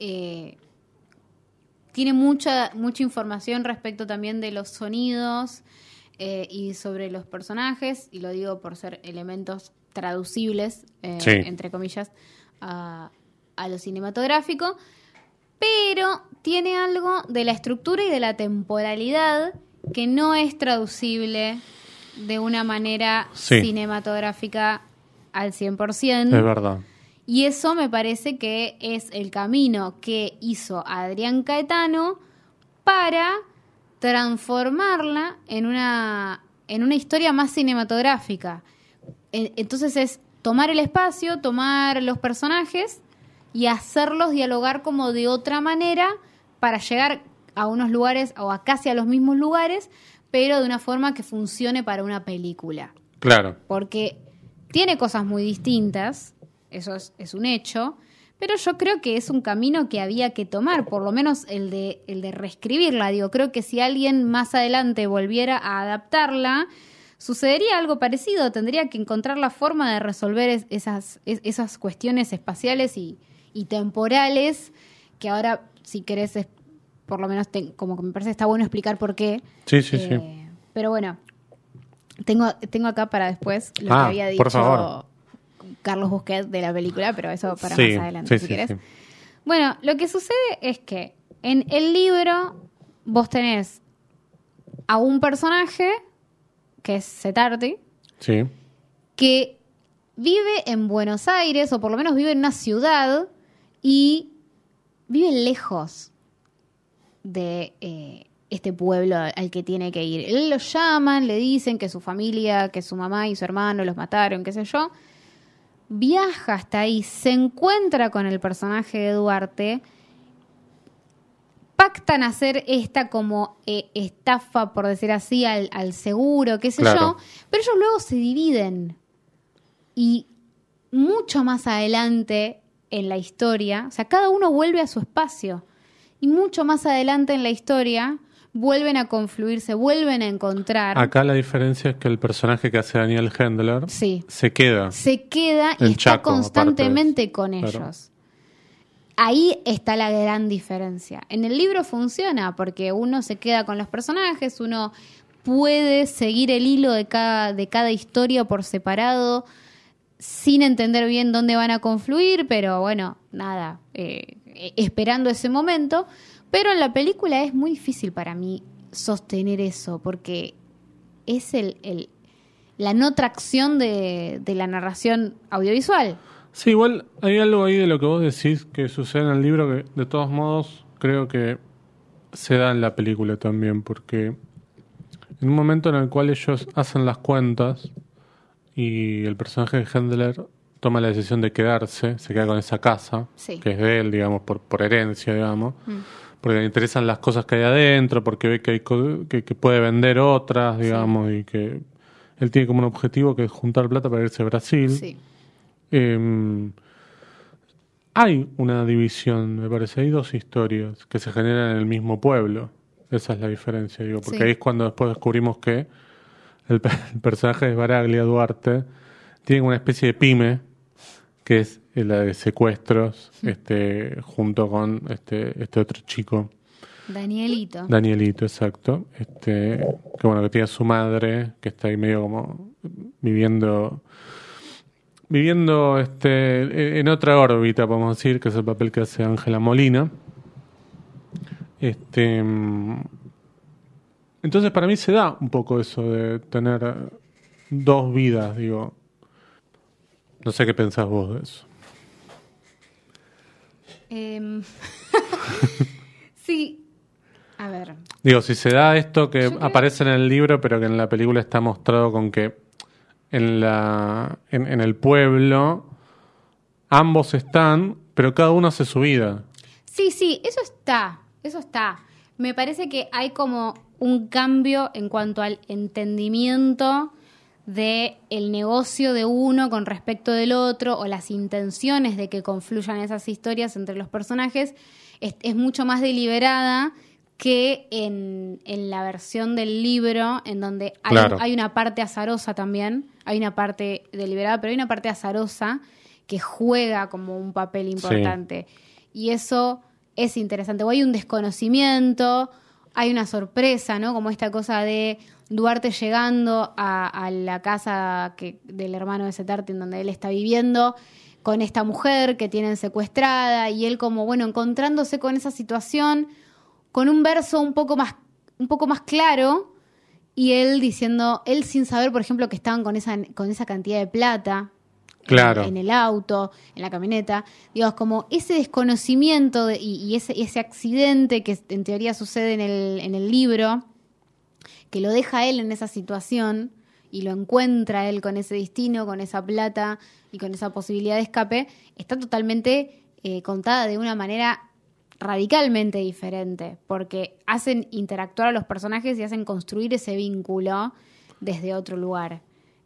eh, tiene mucha, mucha información respecto también de los sonidos eh, y sobre los personajes, y lo digo por ser elementos traducibles, eh, Sí. entre comillas, a, a lo cinematográfico, pero tiene algo de la estructura y de la temporalidad que no es traducible de una manera Sí. cinematográfica al 100%. Es verdad. Y eso me parece que es el camino que hizo Adrián Caetano para transformarla en una, en una historia más cinematográfica. En- Entonces es tomar el espacio, tomar los personajes y hacerlos dialogar como de otra manera para llegar a unos lugares o a casi a los mismos lugares, pero de una forma que funcione para una película Claro. porque tiene cosas muy distintas, eso es, es un hecho, pero yo creo que es un camino que había que tomar, por lo menos el de, el de reescribirla. Digo, creo que si alguien más adelante volviera a adaptarla, sucedería algo parecido. Tendría que encontrar la forma de resolver esas, esas cuestiones espaciales y, temporales que ahora, si querés, por lo menos como que me parece está bueno explicar por qué. Sí, sí, sí. Eh, pero bueno, tengo, tengo acá para después lo que Ah, había por dicho favor. Carlos Busquet de la película, pero eso para Sí, más adelante, sí, si sí, querés. sí. Bueno, lo que sucede es que en el libro vos tenés a un personaje, que es Setardi, Sí. que vive en Buenos Aires, o por lo menos vive en una ciudad, y vive lejos de eh, este pueblo al que tiene que ir. Él lo llaman, le dicen que su familia, que su mamá y su hermano los mataron, qué sé yo. Viaja hasta ahí, se encuentra con el personaje de Duarte, pactan hacer esta como eh, estafa, por decir así, al, al seguro, qué sé Claro. yo, pero ellos luego se dividen. Y mucho más adelante en la historia, o sea, cada uno vuelve a su espacio. Y mucho más adelante en la historia vuelven a confluirse, vuelven a encontrar. Acá la diferencia es que el personaje que hace Daniel Hendler Sí. se queda. Se queda y está Chaco, constantemente con ellos. Ahí está la gran diferencia. En el libro funciona porque uno se queda con los personajes, uno puede seguir el hilo de cada, de cada historia por separado sin entender bien dónde van a confluir, pero bueno, nada, eh, eh, esperando ese momento. Pero en la película es muy difícil para mí sostener eso, porque es el, la no tracción de, de la narración audiovisual. Sí, igual hay algo ahí de lo que vos decís que sucede en el libro que de todos modos creo que se da en la película también, porque en un momento en el cual ellos hacen las cuentas y el personaje de Hendler toma la decisión de quedarse, se queda con esa casa, Sí. que es de él, digamos, por, por herencia, digamos, porque le interesan las cosas que hay adentro, porque ve que, hay co- que, que puede vender otras, digamos, y que él tiene como un objetivo que es juntar plata para irse a Brasil. Sí. Eh, hay una división, me parece. Hay dos historias que se generan en el mismo pueblo. Esa es la diferencia, digo, porque ahí es cuando después descubrimos que el, pe- el personaje de Baraglia Duarte tiene una especie de pyme que es la de secuestros, este, junto con este, este otro chico, Danielito. Danielito, exacto, este, que bueno, que tiene a su madre, que está ahí medio como viviendo viviendo este en otra órbita, podemos decir, que es el papel que hace Ángela Molina. Este mm, entonces para mí se da un poco eso de tener eh, dos vidas, digo. No sé qué pensás vos de eso. Em, sí. A ver. Digo, si se da esto que creo- aparece en el libro, pero que en la película está mostrado con que en, la, en, en el pueblo ambos están, pero cada uno hace su vida. Sí, sí, eso está, eso está. Me parece que hay como un cambio en cuanto al entendimiento de el negocio de uno con respecto del otro o las intenciones de que confluyan esas historias entre los personajes es, es mucho más deliberada que en, en la versión del libro en donde hay, Claro. hay una parte azarosa también, hay una parte deliberada, pero hay una parte azarosa que juega como un papel importante. Y eso es interesante. O hay un desconocimiento, hay una sorpresa, ¿no? Como esta cosa de Duarte llegando a, la casa del hermano de Setarte en donde él está viviendo con esta mujer que tienen secuestrada y él como, bueno, encontrándose con esa situación con un verso un poco más, un poco más claro y él diciendo, él sin saber, por ejemplo, que estaban con esa, con esa cantidad de plata En, el auto, en la camioneta, digamos, como ese desconocimiento de- y, y ese, ese accidente que en teoría sucede en el, en el libro, que lo deja él en esa situación y lo encuentra él con ese destino, con esa plata y con esa posibilidad de escape, está totalmente eh, contada de una manera radicalmente diferente, porque hacen interactuar a los personajes y hacen construir ese vínculo desde otro lugar.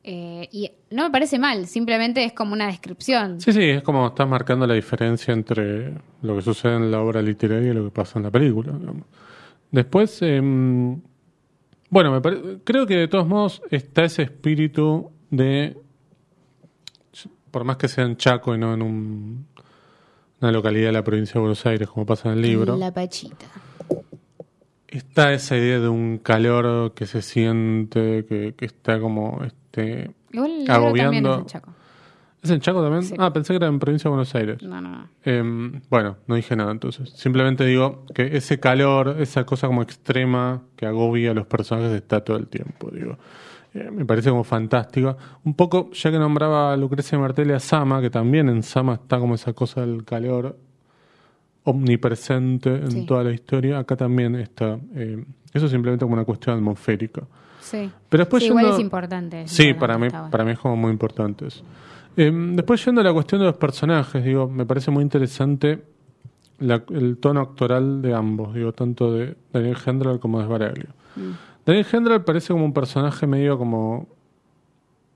Eh, y no me parece mal, simplemente es como una descripción. Sí, sí, es como estás marcando la diferencia entre lo que sucede en la obra literaria y lo que pasa en la película. digamos. Después, em, bueno, me pare- creo que de todos modos está ese espíritu de, por más que sea en Chaco y no en un- una localidad de la provincia de Buenos Aires, como pasa en el libro, La pachita. Está esa idea de un calor que se siente, que, que está como este Igual Agobiando. es en Chaco. ¿Es en Chaco también? Sí. Ah, pensé que era en provincia de Buenos Aires. No, no, no. Em, bueno, no dije nada entonces. Simplemente digo que ese calor, esa cosa como extrema que agobia a los personajes está todo el tiempo, digo. Eh, me parece como fantástico. Un poco, ya que nombraba a Lucrecia Martelli a Sama, que también en Sama está como esa cosa del calor omnipresente en Sí. toda la historia, acá también está. eh, eso es simplemente como una cuestión atmosférica. Sí. Pero después Sí, igual es importante. Sí, importante, para mí, bueno. para mí es como muy importante eso. Eh, después yendo a la cuestión de los personajes, digo, me parece muy interesante la- el tono actoral de ambos, digo, tanto de Daniel Hendler como de Sbaraglio. Mm. Daniel Hendler parece como un personaje medio como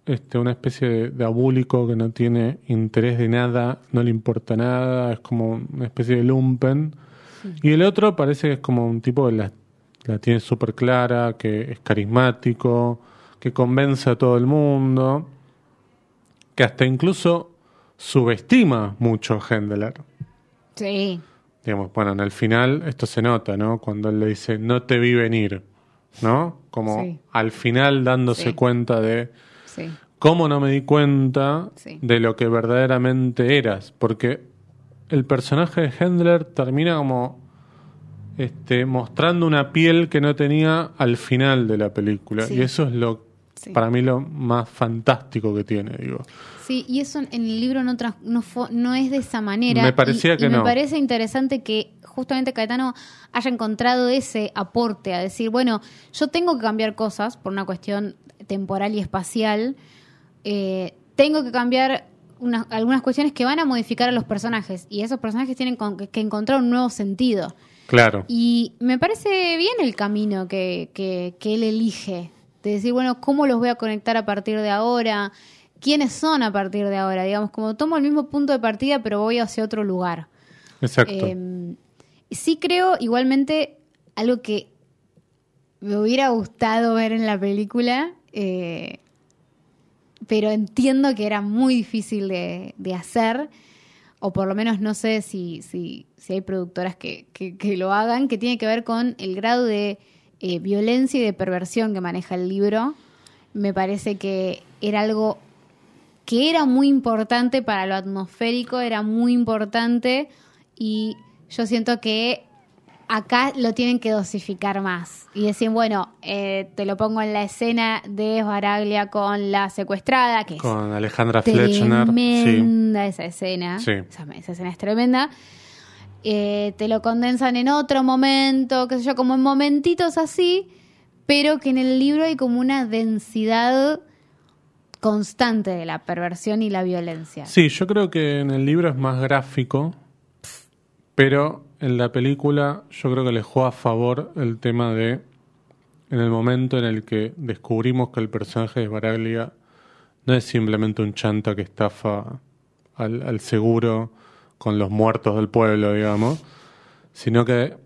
este, una especie de, de abúlico que no tiene interés de nada, no le importa nada, es como una especie de lumpen. Y el otro parece que es como un tipo que la, la tiene súper clara, que es carismático, que convence a todo el mundo, que hasta incluso subestima mucho a Hendler. Sí. Digamos, bueno, en el final esto se nota, ¿no? Cuando él le dice, no te vi venir, ¿no? Como Sí. al final dándose Sí. cuenta de Sí. cómo no me di cuenta Sí. de lo que verdaderamente eras. Porque el personaje de Hendler termina como este, mostrando una piel que no tenía al final de la película. Sí. Y eso es lo Sí. para mí lo más fantástico que tiene, digo. Sí, y eso en el libro no, trans- no, es de esa manera. Me parecía Y- que y no. Me parece interesante que justamente Caetano haya encontrado ese aporte a decir, bueno, yo tengo que cambiar cosas por una cuestión temporal y espacial. eh, tengo que cambiar unas- algunas cuestiones que van a modificar a los personajes. Y esos personajes tienen con- que encontrar un nuevo sentido. Claro. Y me parece bien el camino que, que, que él elige. De decir, bueno, ¿cómo los voy a conectar a partir de ahora? ¿Quiénes son a partir de ahora? Digamos, como tomo el mismo punto de partida, pero voy hacia otro lugar. Exacto. Eh, sí creo, igualmente, algo que me hubiera gustado ver en la película, eh, pero entiendo que era muy difícil de, de hacer, o por lo menos no sé si, si, si hay productoras que, que- que lo hagan, que tiene que ver con el grado de eh, violencia y de perversión que maneja el libro. Me parece que era algo que era muy importante para lo atmosférico, era muy importante y yo siento que acá lo tienen que dosificar más y decir, bueno, eh, te lo pongo en la escena de Baraglia con la secuestrada, que es Con Alejandra Fletchner. Sí. tremenda esa escena, Sí. esa, esa escena es tremenda. Eh, te lo condensan en otro momento, qué sé yo, como en momentitos así, pero que en el libro hay como una densidad constante de la perversión y la violencia. Sí, yo creo que en el libro es más gráfico, pero en la película yo creo que le juega a favor el tema de en el momento en el que descubrimos que el personaje de Baraglia no es simplemente un chanta que estafa al, al seguro con los muertos del pueblo, digamos, sino que,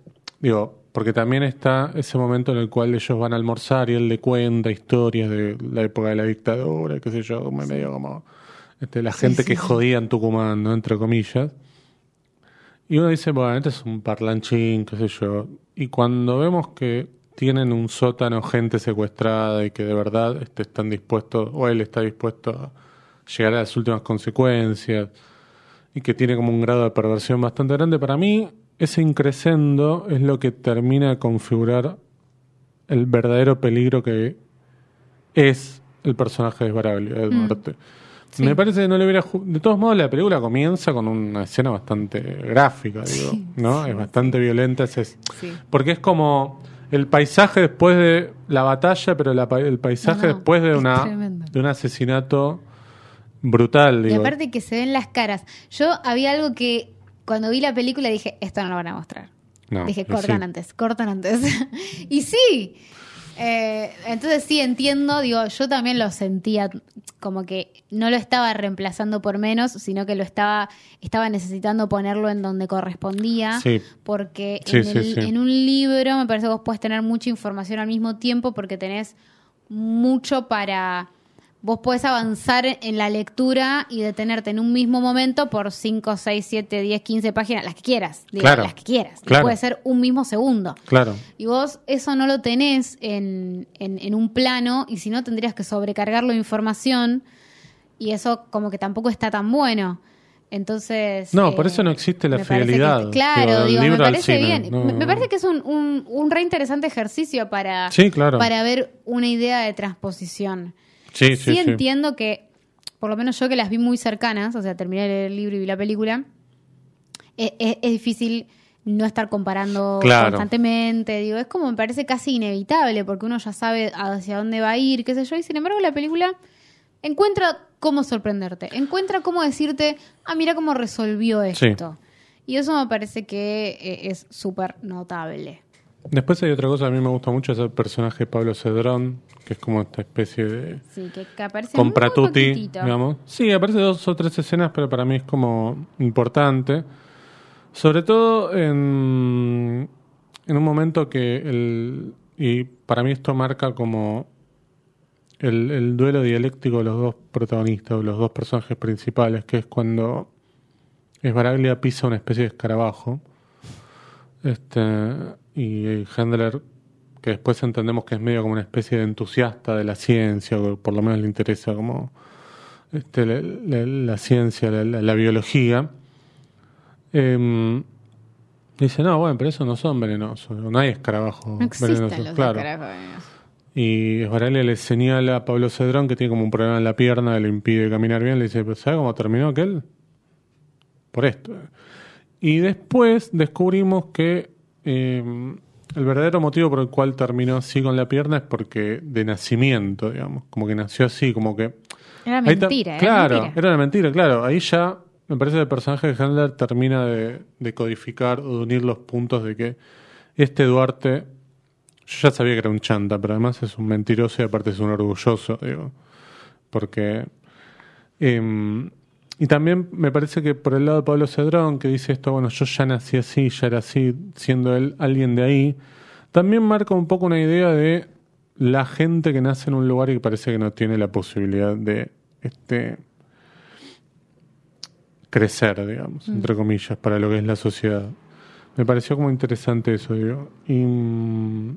digo, porque también está ese momento en el cual ellos van a almorzar y él le cuenta historias de la época de la dictadura, qué sé yo, como medio como este, la gente que jodía en Tucumán, ¿no? entre comillas. Y uno dice, bueno, este es un parlanchín, qué sé yo. Y cuando vemos que tienen un sótano, gente secuestrada y que de verdad este, están dispuestos, o él está dispuesto a llegar a las últimas consecuencias, y que tiene como un grado de perversión bastante grande, para mí ese increscendo es lo que termina de configurar el verdadero peligro que es el personaje de Sbaraglio, Ed Norte. Sí. Me parece que no le hubiera... De todos modos, la película comienza con una escena bastante gráfica, digo, ¿no? es bastante violenta. es- Sí. Porque es como el paisaje después de la batalla, pero la el paisaje No, no, después de, una, tremendo. de un asesinato brutal, Y digo. aparte que se ven las caras. Yo había algo que cuando vi la película dije, esto no lo van a mostrar. No, dije, y cortan sí. antes, cortan antes. y sí, Eh, entonces sí entiendo, digo, yo también lo sentía como que no lo estaba reemplazando por menos, sino que lo estaba, estaba necesitando ponerlo en donde correspondía, Sí. porque Sí, en, el- en un libro me parece que vos puedes tener mucha información al mismo tiempo porque tenés mucho para... Vos podés avanzar en la lectura y detenerte en un mismo momento por 5, 6, 7, 10, 15 páginas, las que quieras. Claro. Las que quieras. Claro. Puede ser un mismo segundo. Claro. Y vos eso no lo tenés en, en, en un plano y si no tendrías que sobrecargarlo de información y eso como que tampoco está tan bueno. Entonces... No, eh, por eso no existe la que- fidelidad, digo, claro, digo, me parece cine, bien. no. Me, me parece que es un, un, un re interesante ejercicio para, Sí, claro. para ver una idea de transposición. Sí, sí, sí. entiendo que, por lo menos yo que las vi muy cercanas, o sea, terminé de leer el libro y vi la película, es, es- es difícil no estar comparando Claro. constantemente. Digo, es como me parece casi inevitable, porque uno ya sabe hacia dónde va a ir, qué sé yo, y sin embargo la película encuentra cómo sorprenderte, encuentra cómo decirte, ah, mira cómo resolvió Sí. esto. Y eso me parece que eh, es súper notable. Después hay otra cosa que a mí me gusta mucho, es el personaje de Pablo Cedrón, que es como esta especie de Sí, que, que aparece poquitito. digamos. Sí, aparece dos o tres escenas, pero para mí es como importante. Sobre todo en, en un momento que el... Y para mí esto marca como el, el duelo dialéctico de los dos protagonistas, o los dos personajes principales, que es cuando Esbaraglia pisa una especie de escarabajo. Este, y Handler, que después entendemos que es medio como una especie de entusiasta de la ciencia, o por lo menos le interesa como este, la, la- la ciencia, la, biología. Em, dice, no, bueno, pero esos no son venenosos, no hay escarabajos No venenosos. los claro. Y Esbaraglia le señala a Pablo Cedrón que tiene como un problema en la pierna que le impide caminar bien. Le dice, ¿pero ¿sabe cómo terminó aquel? Por esto. Y después descubrimos que eh, el verdadero motivo por el cual terminó así con la pierna es porque de nacimiento, digamos. Como que nació así, como que... Era mentira, era Claro, mentira. era una mentira, claro. Ahí ya me parece que el personaje de Handler termina de, de codificar o de unir los puntos de que este Duarte, yo ya sabía que era un chanta, pero además es un mentiroso y aparte es un orgulloso, digo. Porque... em, y también me parece que por el lado de Pablo Cedrón, que dice esto, bueno, yo ya nací así, ya era así, siendo él alguien de ahí, también marca un poco una idea de la gente que nace en un lugar y que parece que no tiene la posibilidad de este crecer, digamos, entre comillas, para lo que es la sociedad. Me pareció como interesante eso, digo. Y, mm,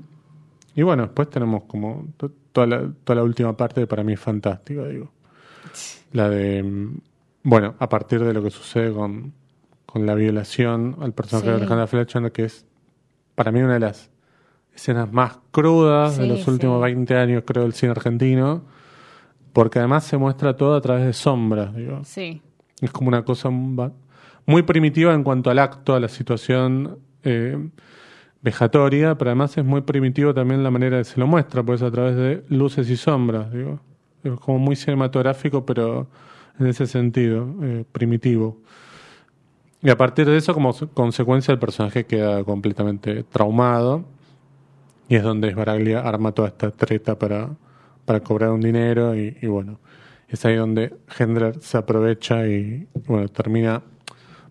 y bueno, después tenemos como to- toda la, toda la última parte que para mí es fantástica, digo. La de, mm, bueno, a partir de lo que sucede con, con la violación al personaje de. Alejandra Fletcher, que es para mí una de las escenas más crudas de los últimos sí. 20 años, creo, del cine argentino, porque además se muestra todo a través de sombras, digo. Sí. Es como una cosa muy primitiva en cuanto al acto, a la situación eh, vejatoria, pero además es muy primitivo también la manera que se lo muestra, pues a través de luces y sombras, digo. Es como muy cinematográfico, pero en ese sentido, eh, primitivo. Y a partir de eso, como se- consecuencia, el personaje queda completamente traumado. Y es donde Sbaraglia arma toda esta treta para, para cobrar un dinero. Y, y bueno, es ahí donde Hendler se aprovecha y, bueno, termina,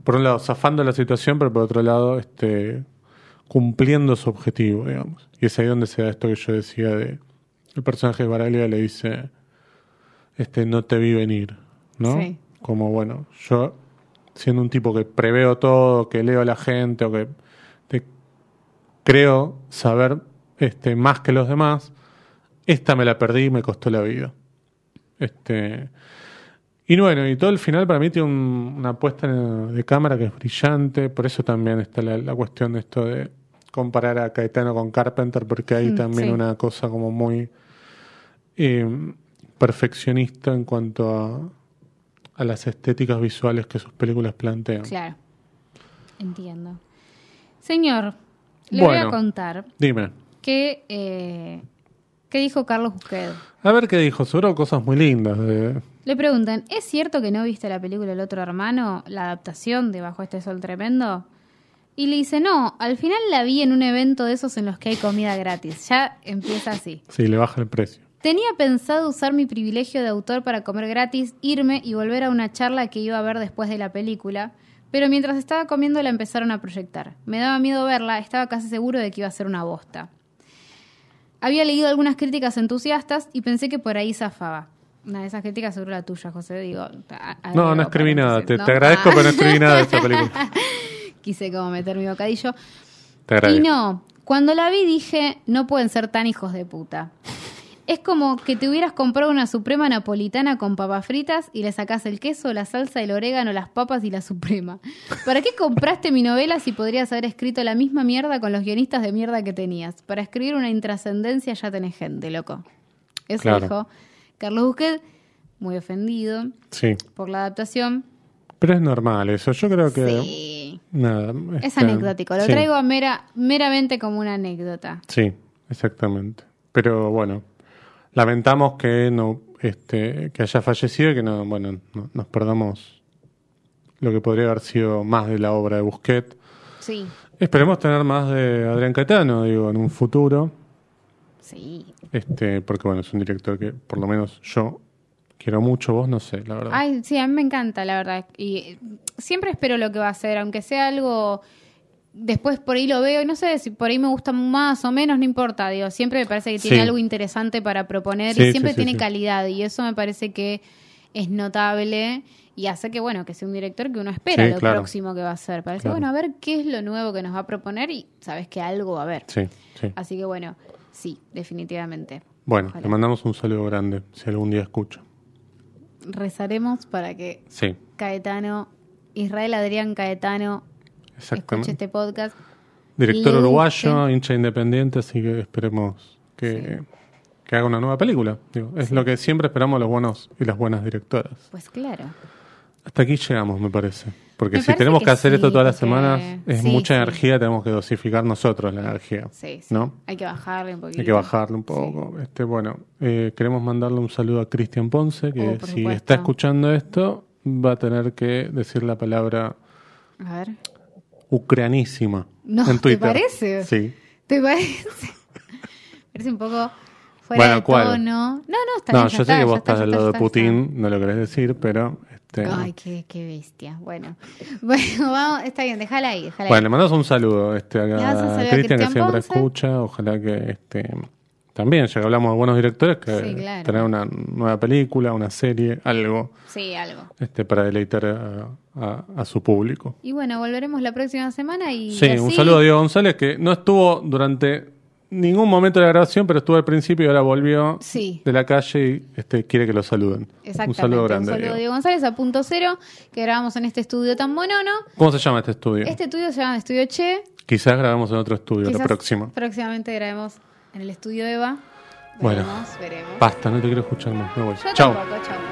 por un lado, zafando la situación, pero por otro lado, este, cumpliendo su objetivo, digamos. Y es ahí donde se da esto que yo decía de el personaje de Baraglia le dice este no te vi venir, ¿no? Sí. Como bueno, yo siendo un tipo que preveo todo, que leo a la gente o que te- creo saber este más que los demás, esta me la perdí y me costó la vida. Este y bueno, y todo el final para mí tiene un- una puesta de cámara que es brillante, por eso también está la, la cuestión de esto de comparar a Caetano con Carpenter, porque hay Mm, también sí. una cosa como muy eh, perfeccionista en cuanto a, a las estéticas visuales que sus películas plantean. Claro. Entiendo. Señor, le voy a contar Dime, que eh, ¿qué dijo Carlos Busquet? a ver qué dijo, seguro cosas muy lindas. de- Le preguntan, ¿es cierto que no viste la película El otro hermano, la adaptación de Bajo este sol tremendo? Y le dice, no, al final la vi en un evento de esos en los que hay comida gratis. Ya empieza así. Sí, le baja el precio. Tenía pensado usar mi privilegio de autor para comer gratis, irme y volver a una charla que iba a ver después de la película, pero mientras estaba comiendo la empezaron a proyectar. Me daba miedo verla, estaba casi seguro de que iba a ser una bosta. Había leído algunas críticas entusiastas y pensé que por ahí zafaba. Una de esas críticas seguro la tuya, José, digo. a- a- No, no escribí nada. Te, agradezco, Ah. pero no escribí nada de esta película. Quise como meter mi bocadillo. Te Y agradezco. no, cuando la vi dije, no pueden ser tan hijos de puta. Es como que te hubieras comprado una suprema napolitana con papas fritas y le sacás el queso, la salsa, el orégano, las papas y la suprema. ¿Para qué compraste mi novela si podrías haber escrito la misma mierda con los guionistas de mierda que tenías? Para escribir una intrascendencia ya tenés gente, loco. Eso Claro. dijo Carlos Busquet, muy ofendido Sí, por la adaptación. pero es normal eso. Yo creo que. Sí. Nada. Es anecdótico, lo sí, traigo a mera, meramente como una anécdota. Sí, exactamente. Pero bueno, lamentamos que no este que haya fallecido y que no, bueno, no- nos perdamos lo que podría haber sido más de la obra de Busquet. Sí, Esperemos tener más de Adrián Caetano, digo, en un futuro. sí. Este, porque bueno, es un director que por lo menos yo quiero mucho, vos no sé, la verdad. Ay, sí, a mí me encanta, la verdad. Y siempre espero lo que va a hacer, aunque sea algo. Después por ahí lo veo y no sé si por ahí me gusta más o menos, no importa. Digo, siempre me parece que tiene Sí. algo interesante para proponer Sí, y siempre sí, tiene calidad. Y eso me parece que es notable y hace que, bueno, que sea un director que uno espera lo claro. próximo que va a hacer. Parece, Claro. bueno, a ver qué es lo nuevo que nos va a proponer y sabes que algo va a haber. Sí, sí. Así que, bueno, sí, definitivamente. Bueno, Ojalá. le mandamos un saludo grande, si algún día escucha. Rezaremos para que Sí, Caetano, Israel Adrián Caetano, escuche exactamente. este podcast. Director uruguayo, hincha independiente, así que esperemos que, que haga una nueva película. Digo, es lo que siempre esperamos los buenos y las buenas directoras. Pues claro. Hasta aquí llegamos, me parece. Porque Me si parece tenemos que que hacer sí, esto todas las semanas, es mucha energía, tenemos que dosificar nosotros la energía. Sí. ¿No? Hay que bajarle un poquito. Hay que bajarle un poco. Este, bueno, eh, queremos mandarle un saludo a Cristian Ponce, que Oh, si supuesto. está escuchando esto, va a tener que decir la palabra A ver. Ucranísima No, en ¿te parece? Sí. ¿Te parece? parece un poco fuera Bueno, de ¿cuál? tono. No, no, está No, bien. yo ya sé que vos estás está, lado de está, Putin, no lo querés decir, pero... Este, Ay, qué, qué bestia. Bueno, bueno, vamos, está bien, déjala ahí, déjala bueno, ahí. le mandamos un saludo este, a, a Cristian, que siempre escucha. Ojalá que este, también, ya que hablamos de buenos directores, que Sí, claro. tener una nueva película, una serie, algo Sí, algo. este, para deleitar a, a- a su público. Y bueno, volveremos la próxima semana y. Sí, un saludo a Diego González, que no estuvo durante ningún momento de la grabación, pero estuvo al principio y ahora volvió Sí. de la calle y este, quiere que lo saluden. Exactamente. Un saludo grande. Un saludo a Diego González a punto cero, que grabamos en este estudio tan monono. ¿Cómo se llama este estudio? Este estudio se llama Estudio Che. Quizás grabamos en otro estudio Quizás la próxima. Próximamente grabemos en el estudio Eva. Bueno. Veremos, veremos. Basta, no te quiero escuchar más. Me voy. Yo tampoco, chao.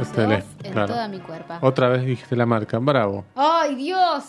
Off en claro. toda mi cuerpo. Otra vez dijiste la marca. Bravo. ¡Ay, Dios!